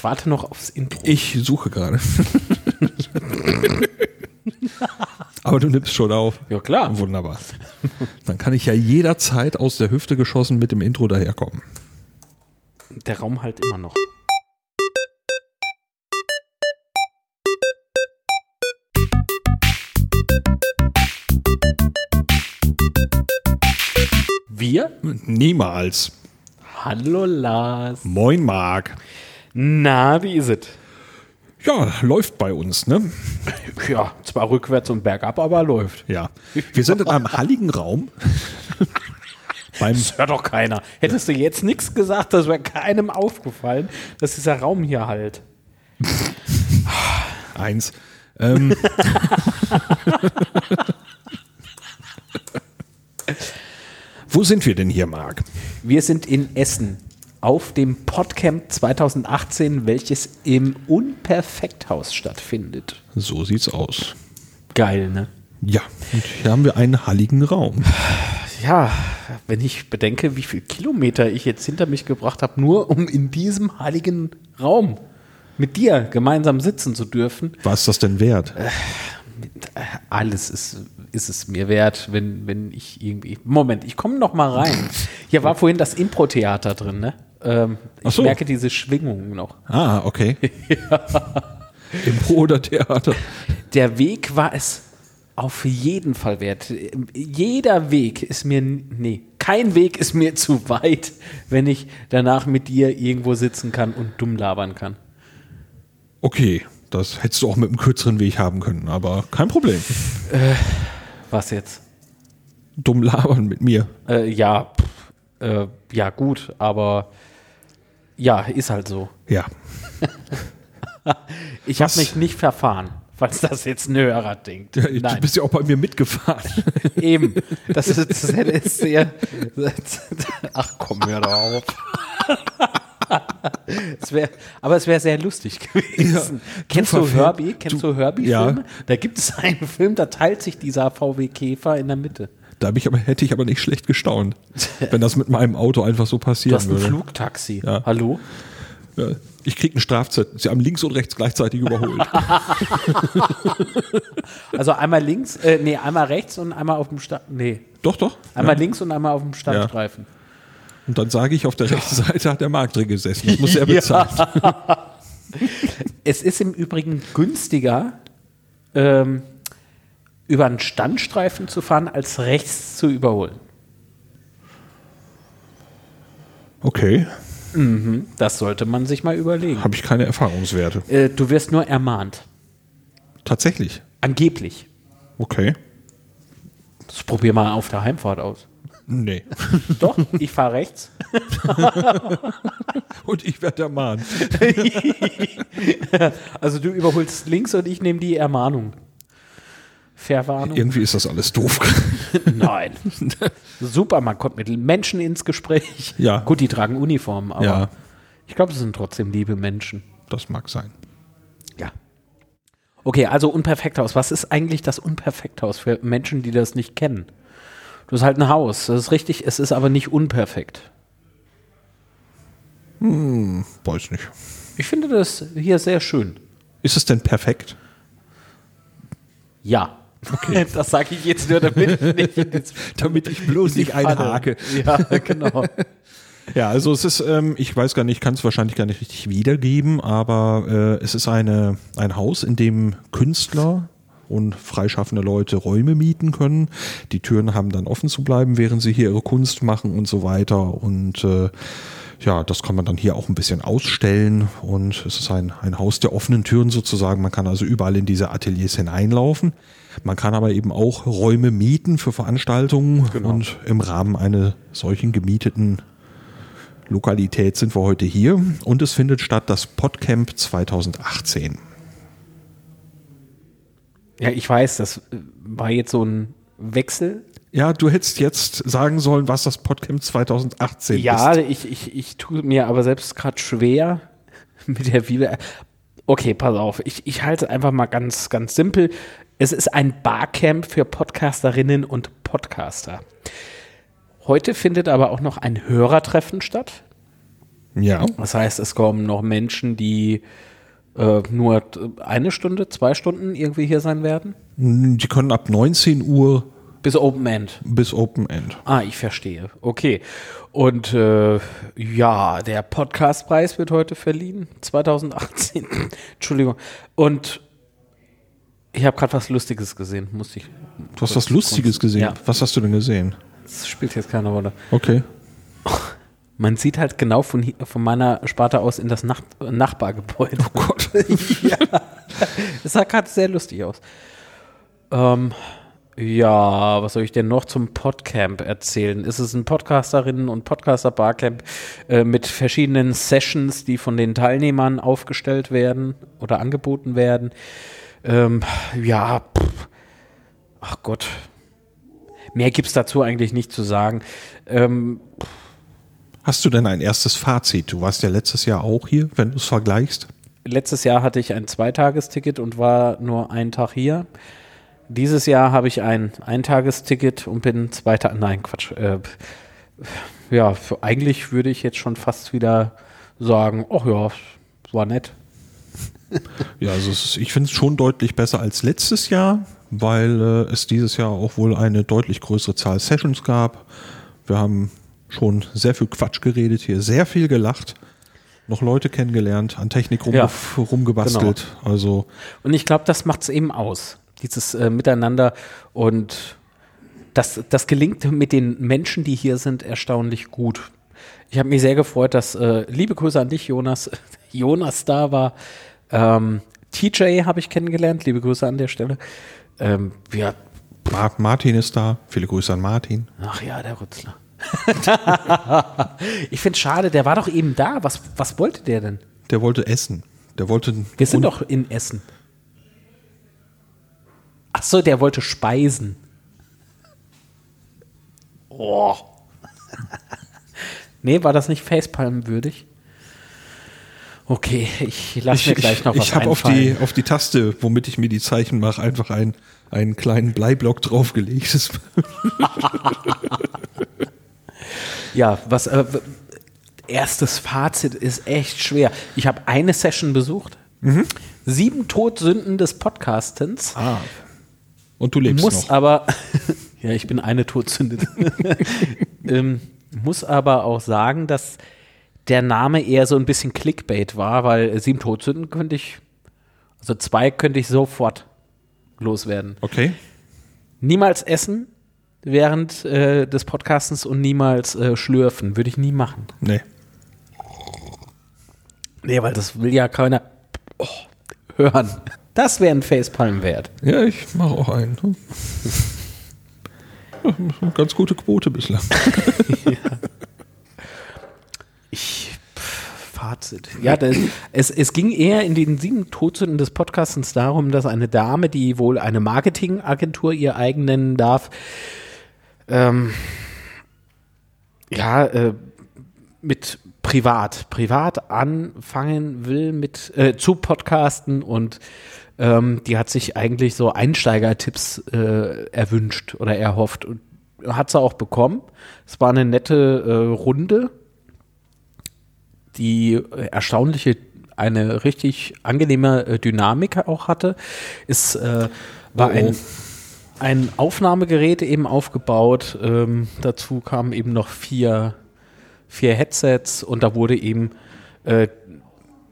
Ich warte noch aufs Intro. Ich suche gerade. Aber du nimmst schon auf. Ja, klar. Wunderbar. Dann kann ich ja jederzeit aus der Hüfte geschossen mit dem Intro daherkommen. Der Raum halt immer noch. Wir? Niemals. Hallo Lars. Moin, Marc. Na, wie ist es? Ja, läuft bei uns, ne? Ja, zwar rückwärts und bergab, aber läuft. Ja. Wir sind in einem halligen Raum. Beim Das hört doch keiner. Hättest du jetzt nichts gesagt, das wäre keinem aufgefallen, dass dieser Raum hier halt. Eins. Ähm, Wo sind wir denn hier, Marc? Wir sind in Essen auf dem Podcamp 2018, welches im Unperfekthaus stattfindet. So sieht's aus. Geil, ne? Ja, und hier haben wir einen halligen Raum. Ja, wenn ich bedenke, wie viele Kilometer ich jetzt hinter mich gebracht habe, nur um in diesem heiligen Raum mit dir gemeinsam sitzen zu dürfen, Was ist das denn wert? alles ist, ist es mir wert, wenn, wenn ich irgendwie. Moment, ich komme noch mal rein. Hier war vorhin das Impro-Theater drin, ne? Ähm, ich so. merke diese Schwingungen noch. Ah, okay. Impro oder Theater? Der Weg war es auf jeden Fall wert. Jeder Weg ist mir, nee, kein Weg ist mir zu weit, wenn ich danach mit dir irgendwo sitzen kann und dumm labern kann. Okay, das hättest du auch mit einem kürzeren Weg haben können, aber kein Problem. Was jetzt? Dumm labern mit mir. Äh, ja, pff, äh, ja gut, aber ja, ist halt so. Ja. Ich habe mich nicht verfahren, falls das jetzt ein Hörer denkt. Du Nein, bist ja auch bei mir mitgefahren. eben. Das ist, das ist sehr. Ach komm, hör doch auf. Es wär, aber es wäre sehr lustig gewesen. Kennst du Herbie? Kennst du, Herbie-Filme? Ja. Da gibt es einen Film, da teilt sich dieser VW-Käfer in der Mitte. Da ich aber, hätte ich aber nicht schlecht gestaunt, wenn das mit meinem Auto einfach so Du passieren hast ein würde. Flugtaxi. Ja. Hallo? Ja, ich krieg einen Strafzettel. Sie haben links und rechts gleichzeitig überholt. Also einmal links, äh, nee, einmal rechts und einmal auf dem Sta Nee, doch, doch. einmal ja. links und einmal auf dem Standstreifen. Und dann sage ich, auf der rechten Seite hat der Markt drin gesessen. Das muss er bezahlen. Es ist im Übrigen günstiger, ähm, über einen Standstreifen zu fahren, als rechts zu überholen. Okay, Das sollte man sich mal überlegen. habe ich keine Erfahrungswerte. Äh, du wirst nur ermahnt. Tatsächlich. Angeblich. Okay. Das probier mal auf der Heimfahrt aus. Nee. Doch, ich fahre rechts. Und ich werde ermahnt. Also du überholst links und ich nehme die Ermahnung. Verwarnung? Irgendwie ist das alles doof. Nein. Super, man kommt mit Menschen ins Gespräch. Ja. Gut, die tragen Uniformen, aber Ja. ich glaube, es sind trotzdem liebe Menschen. Das mag sein. Ja. Okay, also Unperfekthaus. Was ist eigentlich das Unperfekthaus für Menschen, die das nicht kennen? Du hast halt ein Haus, das ist richtig, es ist aber nicht unperfekt. Weiß nicht. Ich finde das hier sehr schön. Ist es denn perfekt? Ja. Okay. Das sage ich jetzt nur, damit ich nicht, Damit ich bloß nicht einhake. Ja, genau. Ja, also es ist, ähm, ich weiß gar nicht, ich kann es wahrscheinlich gar nicht richtig wiedergeben, aber äh, es ist eine, ein Haus, in dem Künstler und freischaffende Leute Räume mieten können. Die Türen haben dann offen zu bleiben, während sie hier ihre Kunst machen und so weiter. Und äh, ja, das kann man dann hier auch ein bisschen ausstellen. Und es ist ein, ein Haus der offenen Türen sozusagen. Man kann also überall in diese Ateliers hineinlaufen. Man kann aber eben auch Räume mieten für Veranstaltungen. Und im Rahmen einer solchen gemieteten Lokalität sind wir heute hier und es findet statt das Podcamp 2018. Ja, ich weiß, das äh, war jetzt so ein Wechsel. Ja, du hättest jetzt sagen sollen, was das Podcamp 2018 Ja, ist. ich, ich, ich tue mir aber selbst gerade schwer mit der Wieder. Okay, pass auf. Ich, ich halte es einfach mal ganz, ganz simpel. Es ist ein Barcamp für Podcasterinnen und Podcaster. Heute findet aber auch noch ein Hörertreffen statt. Ja. Das heißt, es kommen noch Menschen, die äh, nur eine Stunde, zwei Stunden irgendwie hier sein werden. Die können ab 19 Uhr Bis Open End. bis Open End. Ah, ich verstehe. Okay. Und äh, ja, der Podcastpreis wird heute verliehen. 2018. Entschuldigung. Und ich habe gerade was Lustiges gesehen. Musste ich. Du hast was Lustiges gesehen. Ja. Was hast du denn gesehen? Das spielt jetzt keine Rolle. Okay. Man sieht halt genau von, hi- von meiner Sparte aus in das Nach Nachbargebäude. Oh Gott. ja. Das sah gerade sehr lustig aus. Ähm, ja, was soll ich denn noch zum Podcamp erzählen? Es ist ein Podcasterinnen- und Podcaster-Barcamp äh, mit verschiedenen Sessions, die von den Teilnehmern aufgestellt werden oder angeboten werden. Ähm, ja, pff. ach Gott. Mehr gibt es dazu eigentlich nicht zu sagen. Ähm, Hast du denn ein erstes Fazit? Du warst ja letztes Jahr auch hier, wenn du es vergleichst. letztes Jahr hatte ich ein Zweitagesticket und war nur einen Tag hier. Dieses Jahr habe ich ein Eintagesticket und bin zwei Tage. Nein, Quatsch. Äh, ja, für, eigentlich würde ich jetzt schon fast wieder sagen: Ach ja, war nett. Ja, also ist, ich finde es schon deutlich besser als letztes Jahr, weil äh, es dieses Jahr auch wohl eine deutlich größere Zahl Sessions gab. Wir haben schon sehr viel Quatsch geredet hier, sehr viel gelacht, noch Leute kennengelernt, an Technik rumge Ja, rumgebastelt. Also Und ich glaube, das macht es eben aus. Dieses äh, Miteinander und das, das gelingt mit den Menschen, die hier sind, erstaunlich gut. Ich habe mich sehr gefreut, dass, äh, liebe Grüße an dich, Jonas, Jonas da war. Ähm, TJ habe ich kennengelernt, liebe Grüße an der Stelle. Ähm, ja, Mar Martin ist da, viele Grüße an Martin. ach ja, der Rützler. ich finde es schade, der war doch eben da. Was, was wollte der denn? Der wollte essen. Der wollte. Wir sind doch in Essen. Ach so, der wollte speisen. Oh. nee, war das nicht Facepalm würdig? Okay, ich lasse mir gleich noch was ich habe auf die, auf die Taste, womit ich mir die Zeichen mache, einfach ein, einen kleinen Bleiblock draufgelegt. Ja, was äh, erstes Fazit ist echt schwer. Ich habe eine Session besucht. Mhm. Sieben Todsünden des Podcastens. Und du lebst muss noch. aber, ja, ich bin eine Todsünde. ähm, muss aber auch sagen, dass der Name eher so ein bisschen Clickbait war, weil sieben Todsünden könnte ich, also zwei könnte ich sofort loswerden. Okay. Niemals essen während äh, des Podcastens und niemals äh, schlürfen. Würde ich nie machen. Nee. Nee, weil das will ja keiner oh, hören. Das wäre ein Facepalm wert. Ja, ich mache auch einen. ne? Ja, eine ganz gute Quote bislang. Ich, pff, Fazit. Ja, das, es, es ging eher in den sieben Todsünden des Podcastens darum, dass eine Dame, die wohl eine Marketingagentur ihr eigen nennen darf, ähm, ja, äh, mit privat, privat anfangen will mit äh, zu Podcasten und ähm, die hat sich eigentlich so Einsteigertipps äh, erwünscht oder erhofft und hat sie auch bekommen. Es war eine nette äh, Runde die äh, erstaunliche, eine richtig angenehme äh, Dynamik auch hatte. Es äh, war Oh, oh. ein, ein Aufnahmegerät eben aufgebaut. Ähm, dazu kamen eben noch vier, vier Headsets und da wurde eben äh,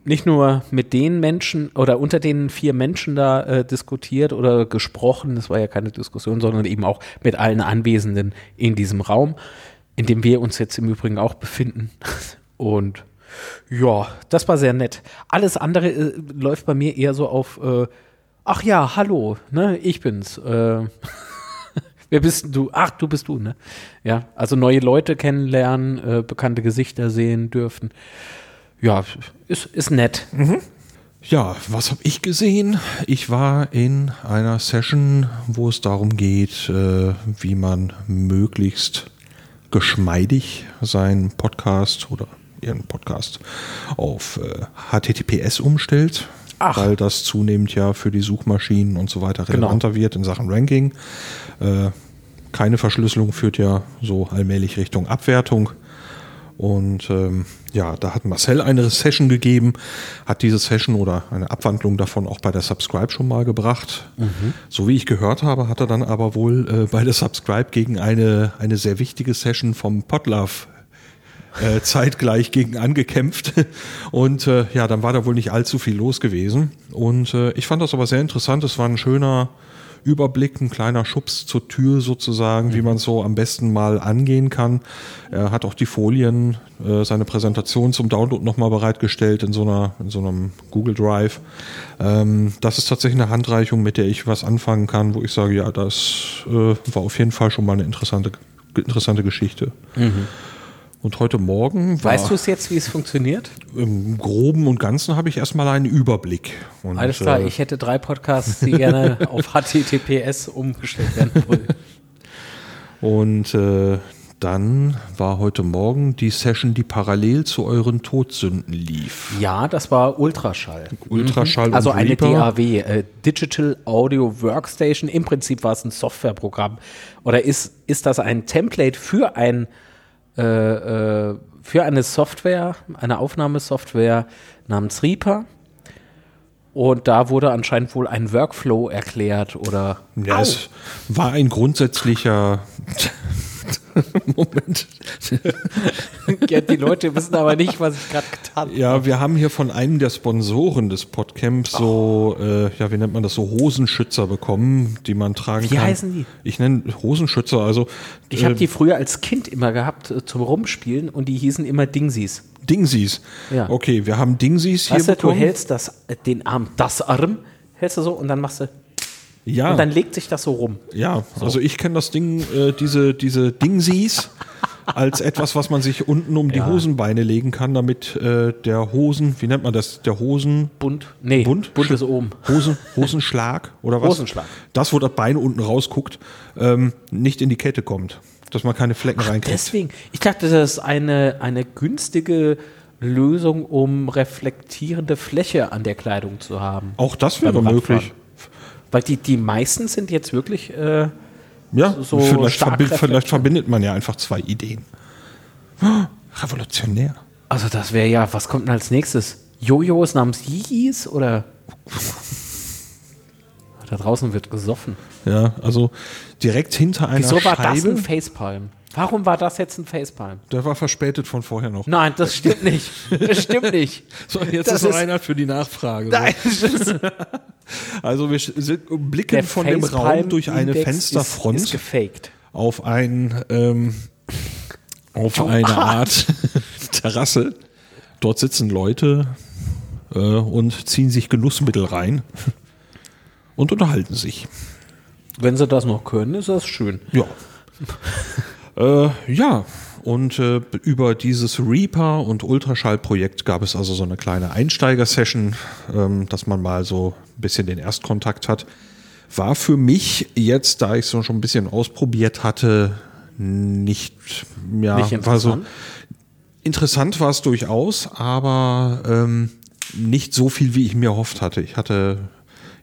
nicht nur mit den Menschen oder unter den vier Menschen da äh, diskutiert oder gesprochen, das war ja keine Diskussion, sondern eben auch mit allen Anwesenden in diesem Raum, in dem wir uns jetzt im Übrigen auch befinden. Und ja, das war sehr nett. Alles andere äh, läuft bei mir eher so auf, äh, ach ja, hallo, ne, ich bin's. Äh, wer bist du? Ach, du bist du, ne? Ja, also neue Leute kennenlernen, äh, bekannte Gesichter sehen dürfen. Ja, ist, ist nett. Ja, was habe ich gesehen? Ich war in einer Session, wo es darum geht, äh, wie man möglichst geschmeidig seinen Podcast oder ihren Podcast auf äh, HTTPS umstellt, Ach. weil das zunehmend ja für die Suchmaschinen und so weiter Genau. relevanter wird in Sachen Ranking. Äh, keine Verschlüsselung führt ja so allmählich Richtung Abwertung. Und ähm, ja, da hat Marcel eine Session gegeben, hat diese Session oder eine Abwandlung davon auch bei der Subscribe schon mal gebracht. So wie ich gehört habe, hat er dann aber wohl äh, bei der Subscribe gegen eine, eine sehr wichtige Session vom Podlove äh, zeitgleich gegen angekämpft. Und äh, ja, dann war da wohl nicht allzu viel los gewesen. Und äh, ich fand das aber sehr interessant. Es war ein schöner Überblick, ein kleiner Schubs zur Tür sozusagen, wie man es so am besten mal angehen kann. Er hat auch die Folien, äh, seine Präsentation zum Download nochmal bereitgestellt in so, einer, in so einem Google Drive. Ähm, das ist tatsächlich eine Handreichung, mit der ich was anfangen kann, wo ich sage, ja, das äh, war auf jeden Fall schon mal eine interessante, interessante Geschichte. Und heute Morgen war Weißt du es jetzt, wie es funktioniert? im Groben und Ganzen habe ich erstmal einen Überblick. Und, Alles klar, äh, ich hätte drei Podcasts, die gerne auf HTTPS umgestellt werden wollen. Und äh, dann war heute Morgen die Session, die parallel zu euren Todsünden lief. Ja, das war Ultraschall. Ultraschall Also und eine Reaper. DAW, äh, Digital Audio Workstation. Im Prinzip war es ein Softwareprogramm. Oder ist, ist das ein Template für ein äh, äh, für eine Software, eine Aufnahmesoftware namens Reaper? Und da wurde anscheinend wohl ein Workflow erklärt oder Ja, es war ein grundsätzlicher Moment. ja, die Leute wissen aber nicht, was ich gerade getan habe. Ja, wir haben hier von einem der Sponsoren des Podcamps so, äh, ja, wie nennt man das, so Hosenschützer bekommen, die man tragen Wie kann. heißen die? Ich nenne Hosenschützer, also Ich habe die früher als Kind immer gehabt äh, zum Rumspielen und die hießen immer Dingsies. Dingsies. Ja. Okay, wir haben Dingsies hier Weißt du, du bekommen. hältst das, äh, den Arm, das Arm, hältst du so und dann machst du, ja. und dann legt sich das so rum. Ja, also ich kenne das Ding, äh, diese, diese Dingsies als etwas, was man sich unten um die Ja. Hosenbeine legen kann, damit äh, der Hosen, wie nennt man das, der Hosen, Bunt. Nee, Bunt? bunt ist oben. Hosen, Hosenschlag oder was? Hosenschlag. Das, wo das Bein unten rausguckt, ähm, nicht in die Kette kommt, dass man keine Flecken reinkriegt. Deswegen, ich dachte, das ist eine, eine günstige Lösung, um reflektierende Fläche an der Kleidung zu haben. Auch das wäre möglich. Weil die, die meisten sind jetzt wirklich, äh, Ja, so vielleicht, stark verbi vielleicht reflektieren. verbindet man ja einfach zwei Ideen. Revolutionär. also das wäre ja, was kommt denn als nächstes? Jojos namens Yis oder? Da draußen wird gesoffen. Ja, also direkt hinter einer Wieso war das Scheibe. ein Facepalm? Warum war das jetzt ein Facepalm? Der war verspätet von vorher noch. Nein, das stimmt nicht. Das stimmt nicht. So, jetzt Das ist noch einer für die Nachfrage. Nein, das So. Also wir sind, blicken der von dem Raum durch eine Facepalm-Index Fensterfront Ist, ist auf ein ähm, auf eine Art Terrasse. Dort sitzen Leute äh, und ziehen sich Genussmittel rein und unterhalten sich. Wenn sie das noch können, ist das schön. Ja. äh, ja, und äh, über dieses Reaper und Ultraschall-Projekt gab es also so eine kleine Einsteiger-Session, ähm, dass man mal so ein bisschen den Erstkontakt hat. War für mich jetzt, da ich es schon ein bisschen ausprobiert hatte, nicht, ja, Nicht war so. interessant? Interessant war es durchaus, aber ähm, nicht so viel, wie ich mir erhofft hatte. Ich hatte,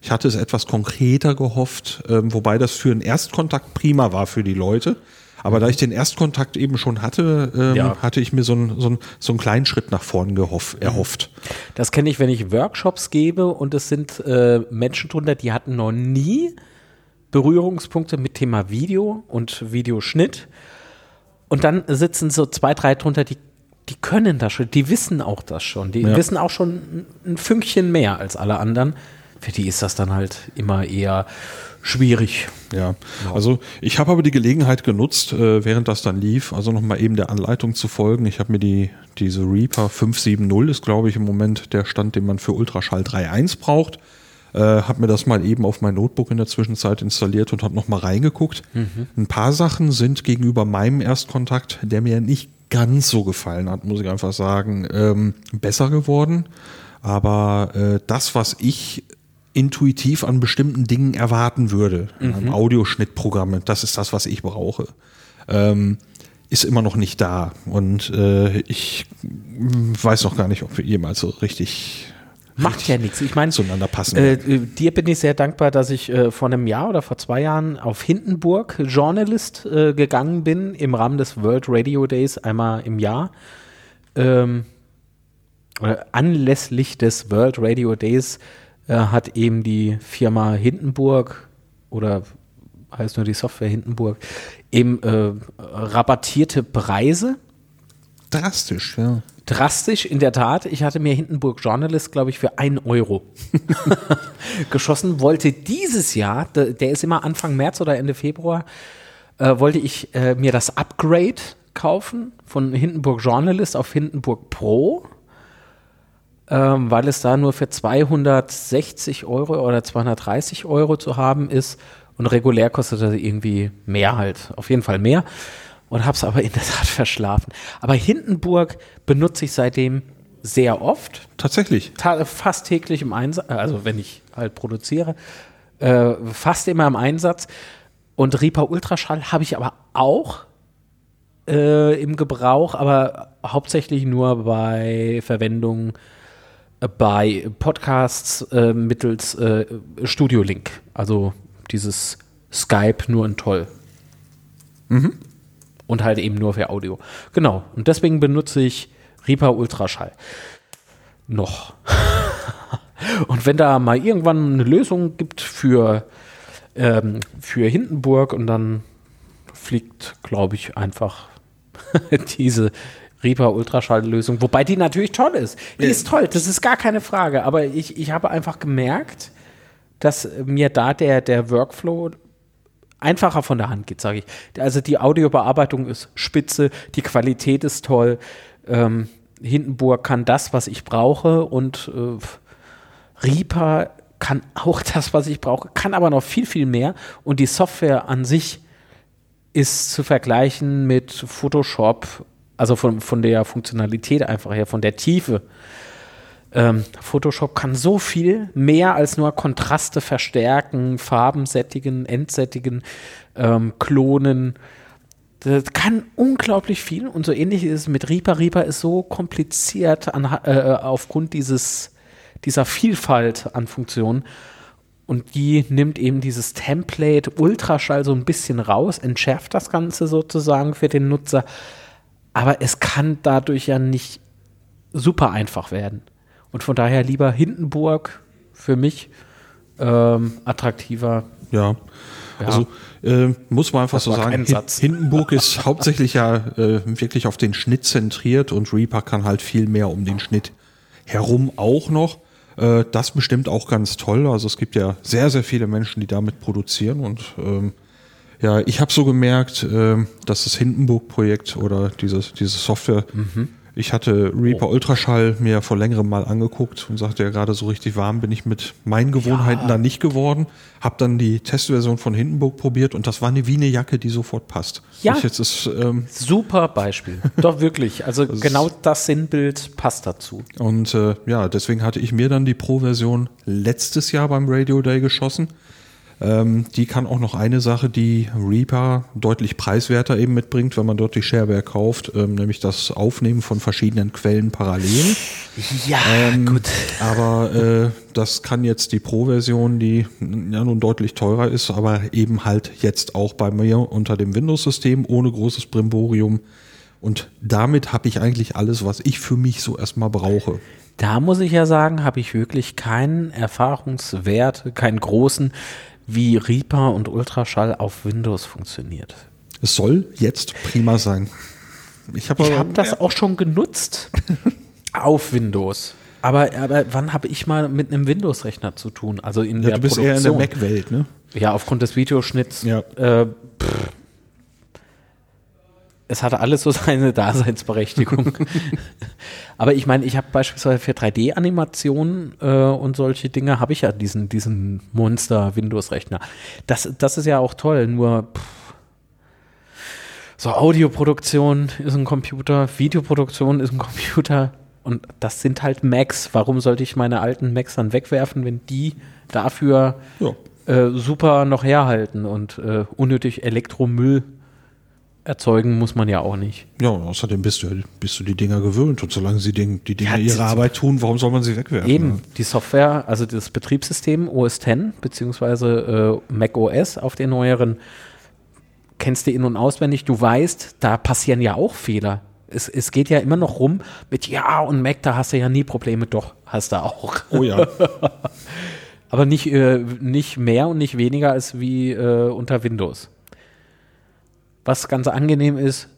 ich hatte es etwas konkreter gehofft, ähm, wobei das für einen Erstkontakt prima war für die Leute. Aber da ich den Erstkontakt eben schon hatte, ähm, Ja. hatte ich mir so, einen- so, einen- so einen kleinen Schritt nach vorn gehoff, erhofft. Das kenne ich, wenn ich Workshops gebe und es sind äh, Menschen drunter, die hatten noch nie Berührungspunkte mit Thema Video und Videoschnitt. Und dann sitzen so zwei, drei drunter, die, die können das schon, die wissen auch das schon. Die Ja. wissen auch schon ein- ein Fünkchen mehr als alle anderen. Für die ist das dann halt immer eher schwierig. Ja, also ich habe aber die Gelegenheit genutzt, äh, während das dann lief, also nochmal eben der Anleitung zu folgen. Ich habe mir die, diese Reaper 570 ist, glaube ich, im Moment der Stand, den man für Ultraschall 3.1 braucht. Äh, habe mir das mal eben auf mein Notebook in der Zwischenzeit installiert und habe nochmal reingeguckt. Ein paar Sachen sind gegenüber meinem Erstkontakt, der mir nicht ganz so gefallen hat, muss ich einfach sagen, ähm, besser geworden. Aber äh, das, was ich intuitiv an bestimmten Dingen erwarten würde, an Audioschnittprogramme, das ist das, was ich brauche, ähm, ist immer noch nicht da. Und äh, ich weiß noch gar nicht, ob wir jemals so richtig Macht ja nichts. Ich meine, zueinander passen. Äh, äh, dir bin ich sehr dankbar, dass ich äh, vor einem Jahr oder vor zwei Jahren auf Hindenburg Journalist äh, gegangen bin im Rahmen des World Radio Days einmal im Jahr. ähm, oder anlässlich des World Radio Days äh, hat eben die Firma Hindenburg oder heißt nur die Software Hindenburg eben äh, rabattierte Preise. Drastisch, ja. Drastisch, in der Tat. Ich hatte mir Hindenburg Journalist, glaube ich, für einen Euro geschossen. Wollte dieses Jahr, der, ist immer Anfang März oder Ende Februar, äh, wollte ich äh, mir das Upgrade kaufen von Hindenburg Journalist auf Hindenburg Pro, ähm, weil es da nur für 260 Euro oder 230 Euro zu haben ist und regulär kostet das irgendwie mehr halt, auf jeden Fall mehr und habe es aber in der Tat verschlafen. Aber Hindenburg benutze ich seitdem sehr oft. Tatsächlich. Ta fast täglich im Einsatz, also wenn ich halt produziere, äh, fast immer im Einsatz. Und Reaper Ultraschall habe ich aber auch äh, im Gebrauch, aber hauptsächlich nur bei Verwendung äh, bei Podcasts äh, mittels äh, Studio Link. Also dieses Skype nur in toll. Und halt eben nur für Audio. Genau. Und deswegen benutze ich Reaper Ultraschall. Noch. und wenn da mal irgendwann eine Lösung gibt für, ähm, für Hindenburg und dann fliegt, glaube ich, einfach diese Reaper Ultraschall-Lösung, wobei die natürlich toll ist. Die ist toll, das ist gar keine Frage. Aber ich, ich habe einfach gemerkt, dass mir da der, der Workflow einfacher von der Hand geht, sage ich. Also die Audiobearbeitung ist spitze, die Qualität ist toll. Ähm, Hindenburg kann das, was ich brauche und äh, Reaper kann auch das, was ich brauche, kann aber noch viel, viel mehr. Und die Software an sich ist zu vergleichen mit Photoshop, also von, von der Funktionalität einfach her, von der Tiefe. Ähm, Photoshop kann so viel mehr als nur Kontraste verstärken, Farben sättigen, entsättigen, ähm, klonen. Das kann unglaublich viel und so ähnlich ist es mit Reaper. Reaper ist so kompliziert an, äh, aufgrund dieses, dieser Vielfalt an Funktionen. Und die nimmt eben dieses Template Ultraschall so ein bisschen raus, entschärft das Ganze sozusagen für den Nutzer. Aber es kann dadurch ja nicht super einfach werden. Und von daher lieber Hindenburg für mich ähm, attraktiver. Ja. Ja. Also äh, muss man einfach Das so sagen, Hin- Satz. Hindenburg ist hauptsächlich ja äh, wirklich auf den Schnitt zentriert und Reaper kann halt viel mehr um den Schnitt herum auch noch. Äh, das bestimmt auch ganz toll. Also es gibt ja sehr, sehr viele Menschen, die damit produzieren und ähm, ja, ich habe so gemerkt, ähm, dass das Hindenburg-Projekt oder dieses, diese Software, ich hatte Reaper Ultraschall mir vor längerem mal angeguckt und sagte ja gerade so richtig warm bin ich mit meinen Gewohnheiten da nicht geworden. Hab dann die Testversion von Hindenburg probiert und das war eine wie eine Jacke, die sofort passt. Ja. Ist, ähm, Super Beispiel. Doch wirklich. Also genau das Sinnbild passt dazu. und äh, ja, deswegen hatte ich mir dann die Pro-Version letztes Jahr beim Radio Day geschossen. Ähm, die kann auch noch eine Sache, die Reaper deutlich preiswerter eben mitbringt, wenn man dort die Shareware kauft, ähm, nämlich das Aufnehmen von verschiedenen Quellen parallel. Ja, Ähm, gut. Aber äh, das kann jetzt die Pro-Version, die ja nun deutlich teurer ist, aber eben halt jetzt auch bei mir unter dem Windows-System ohne großes Brimborium. Und damit habe ich eigentlich alles, was ich für mich so erstmal brauche. Da muss ich ja sagen, habe ich wirklich keinen Erfahrungswert, keinen großen, wie Reaper und Ultraschall auf Windows funktioniert. Es soll jetzt prima sein. Ich habe habe das auch schon genutzt auf Windows. Aber, aber wann habe ich mal mit einem Windows-Rechner zu tun? Also in ja, der du bist eher in der Produktion. Mac-Welt, ne? Ja, aufgrund des Videoschnitts. Ja. Äh, pff. Es hatte alles so seine Daseinsberechtigung. Aber ich meine, ich habe beispielsweise für 3D-Animationen äh, und solche Dinge habe ich ja diesen, diesen Monster-Windows-Rechner. Das, das ist ja auch toll, nur pff, so Audioproduktion ist ein Computer, Videoproduktion ist ein Computer und das sind halt Macs. Warum sollte ich meine alten Macs dann wegwerfen, wenn die dafür Ja. äh, super noch herhalten und äh, unnötig Elektromüll erzeugen muss man ja auch nicht. Ja, und außerdem bist du, bist du die Dinger gewöhnt und solange sie den, die Dinger Ja, ihre Arbeit tun, warum soll man sie wegwerfen? Eben, die Software, also das Betriebssystem OS X beziehungsweise äh, Mac OS auf den neueren, kennst du in- und auswendig, du weißt, da passieren ja auch Fehler. es, es geht ja immer noch rum mit, ja, und Mac, da hast du ja nie Probleme. Doch, hast du auch. Oh ja. Aber nicht, äh, nicht mehr und nicht weniger als wie äh, unter Windows. Was ganz angenehm ist,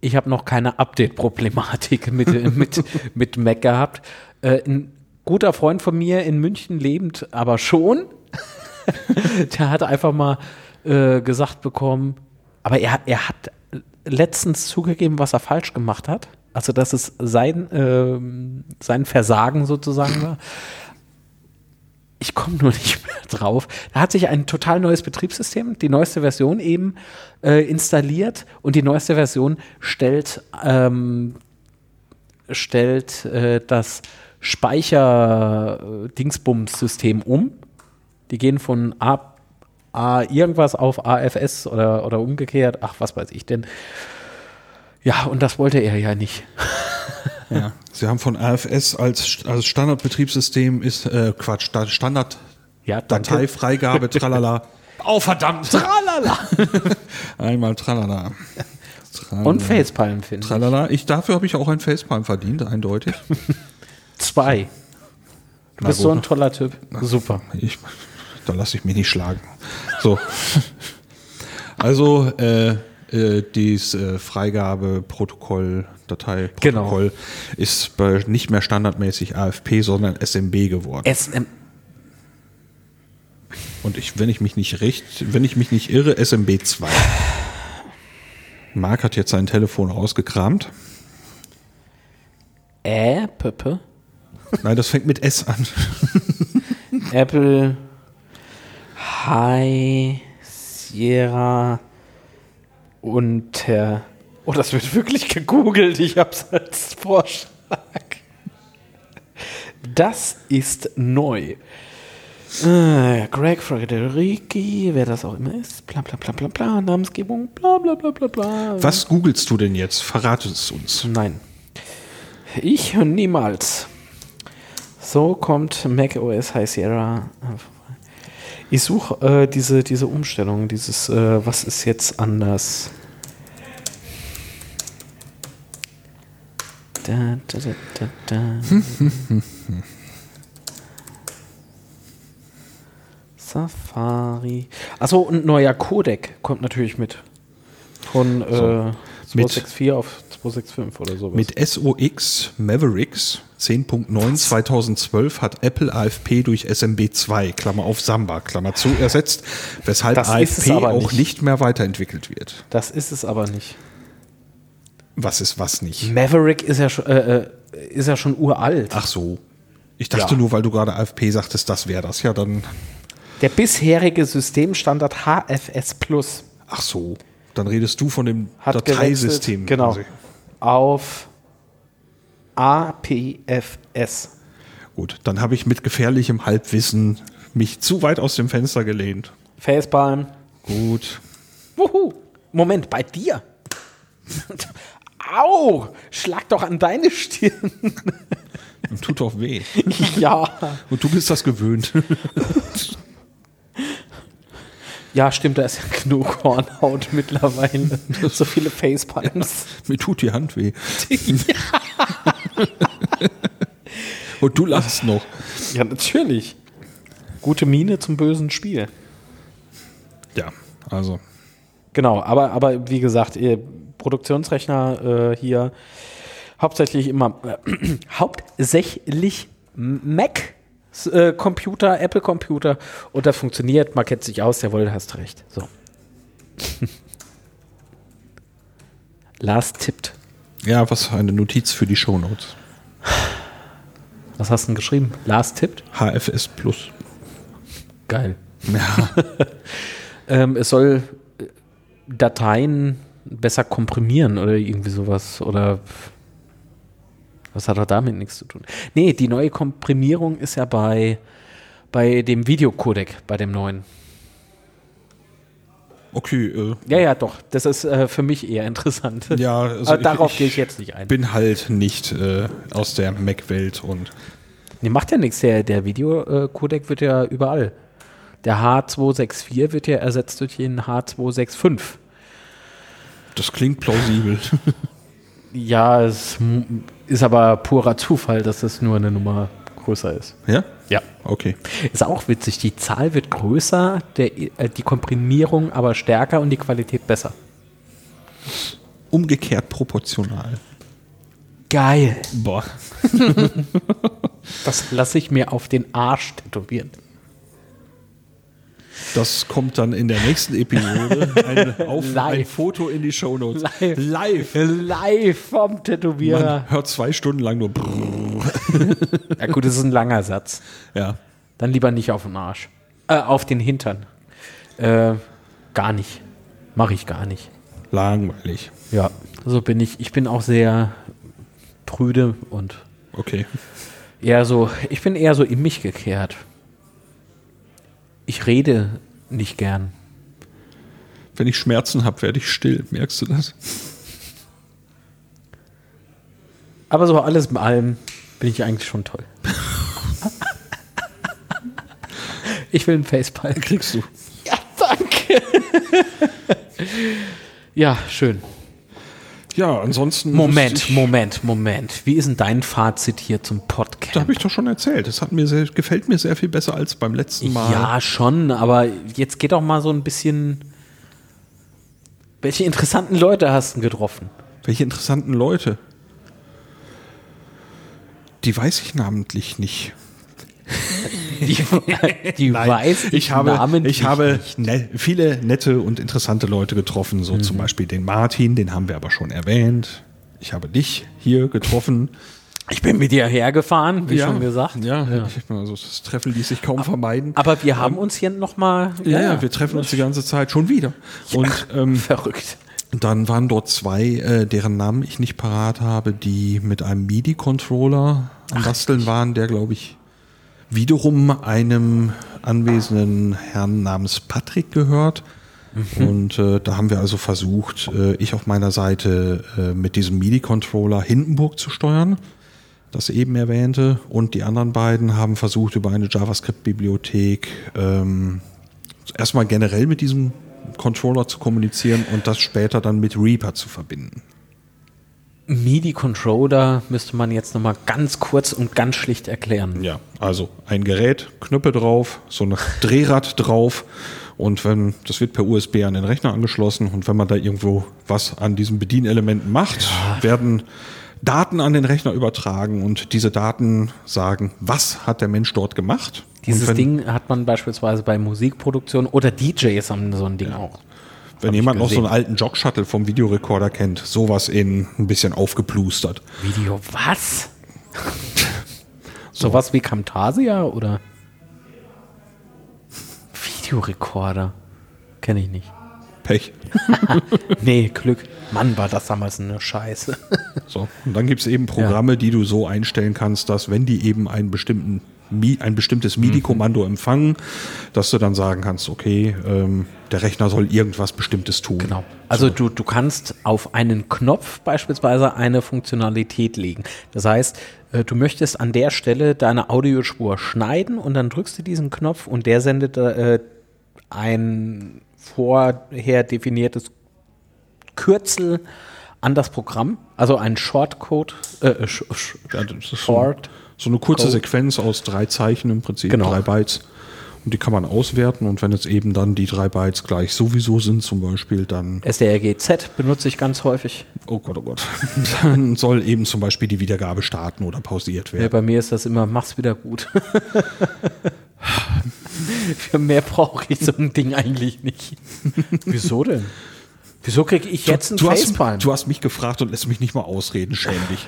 ich habe noch keine Update-Problematik mit, mit, mit Mac gehabt. Äh, ein guter Freund von mir in München lebend, aber schon. Der hat einfach mal äh, gesagt bekommen, aber er, er hat letztens zugegeben, was er falsch gemacht hat. Also, dass es sein, ähm, sein Versagen sozusagen war. Ich komme nur nicht mehr drauf. Da hat sich ein total neues Betriebssystem, die neueste Version eben äh, installiert und die neueste Version stellt, ähm, stellt äh, das Speicher-Dingsbums-System um. Die gehen von A, A irgendwas auf AFS oder, oder umgekehrt. Ach, was weiß ich denn. Ja, und das wollte er ja nicht. Ja. Sie haben von AFS als, als Standardbetriebssystem ist äh, Quatsch, da- Standard Ja. Dateifreigabe, tralala. Oh verdammt! Tralala. Einmal tralala. tralala. Und Facepalm, finde ich. Tralala. Ich, dafür habe ich auch ein Facepalm verdient, eindeutig. Zwei. Du Na bist gut. so ein toller Typ. Super. Ich, da lasse ich mich nicht schlagen. So. Also, äh, äh, dieses äh, Freigabeprotokoll, Dateiprotokoll ist bei nicht mehr standardmäßig AFP, sondern SMB geworden. SM. Und ich, wenn ich mich nicht recht, wenn ich mich nicht irre, SMB 2. Marc hat jetzt sein Telefon rausgekramt. Äh, Pöppe. Nein, das fängt mit S an. Apple High Sierra unter. Oh, das wird wirklich gegoogelt. Ich hab's als Vorschlag. Das ist neu. Äh, Greg Frederici, wer das auch immer ist, bla bla bla bla bla, Namensgebung, bla bla bla bla bla. Was googelst du denn jetzt? Verrate es uns. Nein. Ich niemals. So kommt Mac OS High Sierra. Ich suche äh, diese, diese Umstellung, dieses, äh, was ist jetzt anders? Da, da, da, da, da. Safari. Achso, und neuer Codec kommt natürlich mit. Von äh, mit- 264 auf 265 oder sowas. Mit SOX Mavericks 10.9 2012 hat Apple AFP durch SMB2, Klammer auf Samba, Klammer zu, ersetzt, weshalb Das AFP aber auch nicht. nicht mehr weiterentwickelt wird. Das ist es aber nicht. Was ist was nicht? Maverick ist ja schon, äh, äh, ist ja schon uralt. Ach so. Ich dachte Ja. nur, weil du gerade AFP sagtest, das wäre das. Ja, dann. Der bisherige Systemstandard HFS Plus Ach so. Dann redest du von dem hat Dateisystem. genau, quasi. Auf APFS. Gut, dann habe ich mit gefährlichem Halbwissen mich zu weit aus dem Fenster gelehnt. Facepalm. Gut. Wuhu. Moment, bei dir. Au! Schlag doch an deine Stirn. Tut doch weh. ja. Und du bist das gewöhnt. Ja, stimmt, da ist ja genug Hornhaut mittlerweile. so viele Facepalms. Mir tut die Hand weh. Und du lachst noch. Ja, natürlich. Gute Miene zum bösen Spiel. Ja, also. Genau, aber, aber wie gesagt, ihr Produktionsrechner äh, hier hauptsächlich immer äh, hauptsächlich Mac äh, Computer, Apple Computer und das funktioniert, man kennt sich aus, jawohl, hast recht. So. Lars tippt. Ja, was eine Notiz für die Shownotes. Was hast du denn geschrieben? Lars tippt? HFS Plus. Geil. Ja, Ähm, es soll äh, Dateien besser komprimieren oder irgendwie sowas. Oder was hat er damit nichts zu tun? Nee, die neue Komprimierung ist ja bei, bei dem Videocodec, bei dem neuen. okay. Äh, Ja, ja, doch. Das ist äh, für mich eher interessant. ja, also Aber darauf gehe ich jetzt nicht ein. bin halt nicht äh, aus der Mac-Welt und Nee, macht ja nichts. Der, der Videocodec wird ja überall. Der H264 wird ja ersetzt durch den H265. das klingt plausibel. Ja, es ist aber purer Zufall, dass es nur eine Nummer größer ist. Ja? Ja. Okay. Ist auch witzig, die Zahl wird größer, der, äh, die Komprimierung aber stärker und die Qualität besser. Umgekehrt proportional. Geil. Boah. Das lasse ich mir auf den Arsch tätowieren. Das kommt dann in der nächsten Episode. Ein, auf, ein. Foto in die Shownotes. Live. Live. Live vom Tätowierer. Man hört zwei Stunden lang nur. Ja gut, das ist ein langer Satz. Ja. Dann lieber nicht auf den Arsch. Äh, auf den Hintern. Äh, gar nicht. Mache ich gar nicht. Langweilig. Ja. So bin ich. Ich bin auch sehr prüde und Okay. eher so, ich bin eher so in mich gekehrt. Ich rede nicht gern. Wenn ich Schmerzen habe, werde ich still. Merkst du das? Aber so alles in allem bin ich eigentlich schon toll. ich will einen Facepalm. Kriegst du. Ja, danke. ja, schön. Ja, ansonsten. Moment, Moment, Moment. Wie ist denn dein Fazit hier zum Da Podcast? habe ich doch schon erzählt. Das hat mir sehr, gefällt mir sehr viel besser als beim letzten Mal. Ja, schon, aber jetzt geht doch mal so ein bisschen. Welche interessanten Leute hast du denn getroffen? Welche interessanten Leute. Die weiß ich namentlich nicht. Die, die weiß ich habe, namentlich ich habe ne, viele nette und interessante Leute getroffen, so Mhm. zum Beispiel den Martin, den haben wir aber schon erwähnt. Ich habe dich hier getroffen. Ich bin mit dir hergefahren, wie schon gesagt. Ja, Ich, also das Treffen ließ sich kaum vermeiden. Aber wir haben uns hier nochmal. ja, ja, wir treffen uns die ganze Zeit schon wieder. Und ähm, Verrückt. dann waren dort zwei, äh, deren Namen ich nicht parat habe, die mit einem MIDI-Controller am Basteln waren, der, glaube ich, wiederum einem anwesenden Herrn namens Patrick gehört. Und äh, da haben wir also versucht, äh, ich auf meiner Seite äh, mit diesem MIDI-Controller Hindenburg zu steuern, das eben erwähnte. Und die anderen beiden haben versucht, über eine JavaScript-Bibliothek ähm, erstmal generell mit diesem Controller zu kommunizieren und das später dann mit Reaper zu verbinden. MIDI-Controller müsste man jetzt nochmal ganz kurz und ganz schlicht erklären. Ja, also ein Gerät, Knöpfe drauf, so ein Drehrad drauf und wenn das wird per USB an den Rechner angeschlossen und wenn man da irgendwo was an diesen Bedienelementen macht, werden Daten an den Rechner übertragen und diese Daten sagen, was hat der Mensch dort gemacht? Dieses wenn, Ding hat man beispielsweise bei Musikproduktion oder DJs haben so ein Ding auch. Wenn hab jemand noch so einen alten Jog-Shuttle vom Videorekorder kennt, sowas in ein bisschen aufgeplustert. Video, was? Sowas wie Camtasia oder? Videorekorder. Kenne ich nicht. Pech. Nee, Glück. Mann, war das damals eine Scheiße. So, und dann gibt es eben Programme, die du so einstellen kannst, dass wenn die eben einen bestimmten ein bestimmtes MIDI-Kommando empfangen, dass du dann sagen kannst, okay, ähm, der Rechner soll irgendwas Bestimmtes tun. Genau. Also du, du kannst auf einen Knopf beispielsweise eine Funktionalität legen. Das heißt, äh, du möchtest an der Stelle deine Audiospur schneiden und dann drückst du diesen Knopf und der sendet äh, ein vorher definiertes Kürzel an das Programm, also ein Shortcode, äh, so, Short. So eine kurze Code. Sequenz aus drei Zeichen im Prinzip, Genau. drei Bytes. Und die kann man auswerten und wenn jetzt eben dann die drei Bytes gleich sowieso sind zum Beispiel, dann, SDRGZ benutze ich ganz häufig. oh Gott, oh Gott, dann soll eben zum Beispiel die Wiedergabe starten oder pausiert Ja, werden. bei mir ist das immer, mach's wieder gut. Für mehr brauche ich so ein Ding eigentlich nicht. Wieso denn? Wieso kriege ich jetzt einen du, Facepalm? hast, du hast mich gefragt und lässt mich nicht mal ausreden, schäm dich.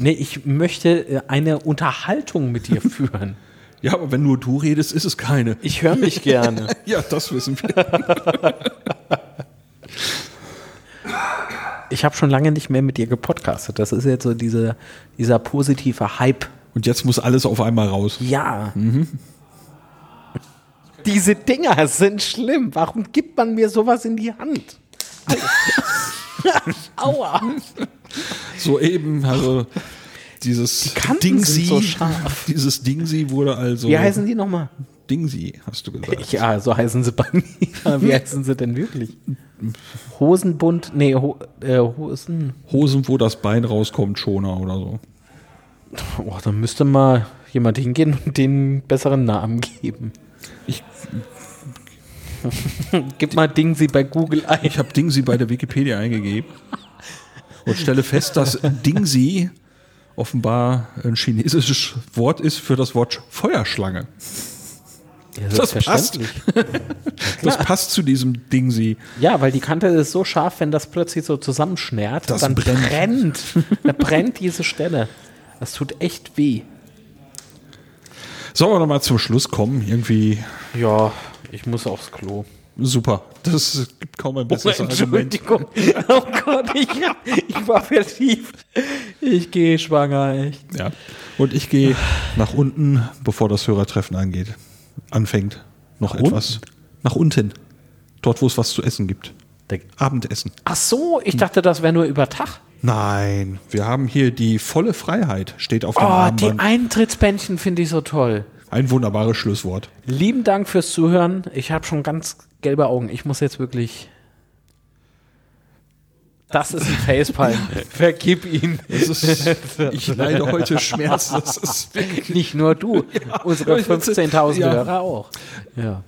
Nee, ich möchte äh, eine Unterhaltung mit dir führen. Ja, aber wenn nur du redest, ist es keine. Ich höre mich gerne. Ja, das wissen wir. Ich habe schon lange nicht mehr mit dir gepodcastet. Das ist jetzt so diese, dieser positive Hype. Und jetzt muss alles auf einmal raus. Ja. Diese Dinger sind schlimm. Warum gibt man mir sowas in die Hand? Aua. Soeben, also dieses Kanten Dingsi, so scharf. dieses Dingsi wurde also Wie heißen die nochmal? Dingsy, hast du gesagt. Ja, so heißen sie bei mir. Wie heißen sie denn wirklich? Hosenbund, nee, Ho äh, Hosen. Hosen, wo das Bein rauskommt, Schoner oder so. Oh, dann müsste mal jemand hingehen und den einen besseren Namen geben. Ich, Gib mal Dingsy bei Google ein. ich habe Dingsy bei der Wikipedia eingegeben und stelle fest, dass Dingsy offenbar ein chinesisches Wort ist für das Wort Feuerschlange. Ja, Das passt. Das passt zu diesem Dingsy. Ja, weil die Kante ist so scharf, wenn das plötzlich so zusammenschnärt, Das dann brennt. brennt. da brennt diese Stelle. Das tut echt weh. Sollen wir noch mal zum Schluss kommen? Irgendwie Ja, ich muss aufs Klo. Super. Das gibt kaum ein besseres Argument. Entschuldigung. Oh Gott, ich, ich war vertieft. Ich gehe schwanger, echt. Ja. Und ich gehe nach unten, bevor das Hörertreffen angeht. Anfängt. Noch Nach etwas. Nach unten. Dort, wo es was zu essen gibt. Da- Abendessen. Ach so, ich dachte, das wäre nur über Tag. Nein, wir haben hier die volle Freiheit, steht auf dem Oh, die Armband. Eintrittsbändchen finde ich so toll. Ein wunderbares Schlusswort. Lieben Dank fürs Zuhören. Ich habe schon ganz gelbe Augen. Ich muss jetzt wirklich. Das ist ein Facepalm. Vergib ihn. Ist, ich leide heute Schmerz. Das ist wirklich, Nicht nur du. Unsere ich jetzt- 15.000 ja. Hörer auch. Ja.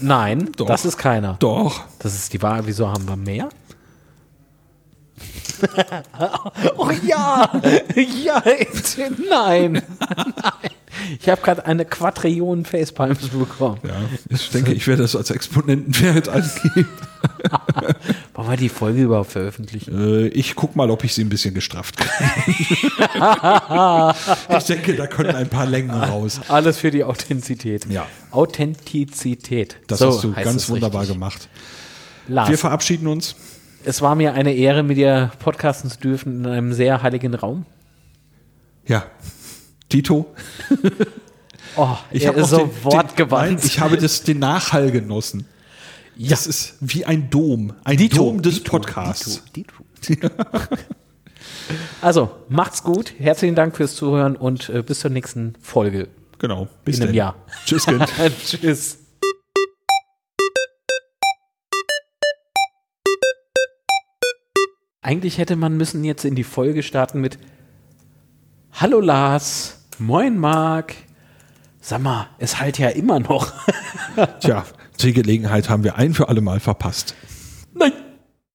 Nein, Doch. das ist keiner. doch. Das ist die Wahrheit. Wieso haben wir mehr? oh ja! Ja, nein! Nein! Ich habe gerade eine Quadrillion Facepalms bekommen. Ja, ich denke, ich werde das als Exponentenwert angeben. Wollen wir die Folge überhaupt veröffentlichen? Äh, ich guck mal, ob ich sie ein bisschen gestrafft kriege. ich denke, da können ein paar Längen raus. Alles für die Authentizität. Ja. Authentizität. Das So hast du ganz wunderbar richtig. gemacht. Lars, Wir verabschieden uns. Es war mir eine Ehre, mit dir podcasten zu dürfen in einem sehr heiligen Raum. Ja. Tito, Oh, ich habe so den, wortgewandt. Den, nein, ich habe das, den Nachhall genossen. ja. Das ist wie ein Dom. Ein Dito, Dom des Dito, Podcasts. Dito, Dito. Also, macht's gut. Herzlichen Dank fürs Zuhören und äh, bis zur nächsten Folge. Genau. Bis In einem denn. Jahr. Tschüss. Tschüss. Eigentlich hätte man müssen jetzt in die Folge starten mit Hallo Lars, moin Marc. Sag mal, es halt ja immer noch. Tja, die Gelegenheit haben wir ein für alle Mal verpasst. Nein.